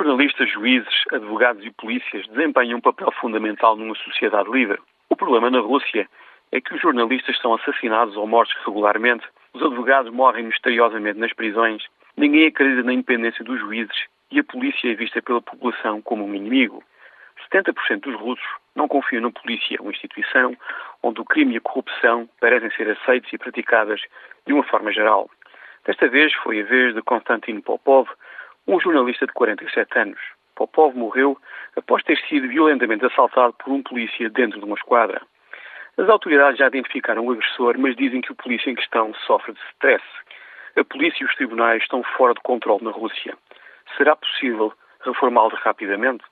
Jornalistas, juízes, advogados e polícias desempenham um papel fundamental numa sociedade livre. O problema na Rússia é que os jornalistas são assassinados ou mortos regularmente, os advogados morrem misteriosamente nas prisões, ninguém acredita na independência dos juízes e a polícia é vista pela população como um inimigo. 70% dos russos não confiam na polícia, uma instituição onde o crime e a corrupção parecem ser aceitos e praticadas de uma forma geral. Desta vez foi a vez de Konstantin Popov, um jornalista de 47 anos. Popov morreu após ter sido violentamente assaltado por um polícia dentro de uma esquadra. As autoridades já identificaram o agressor, mas dizem que o polícia em questão sofre de stress. A polícia e os tribunais estão fora de controle na Rússia. Será possível reformá-los rapidamente?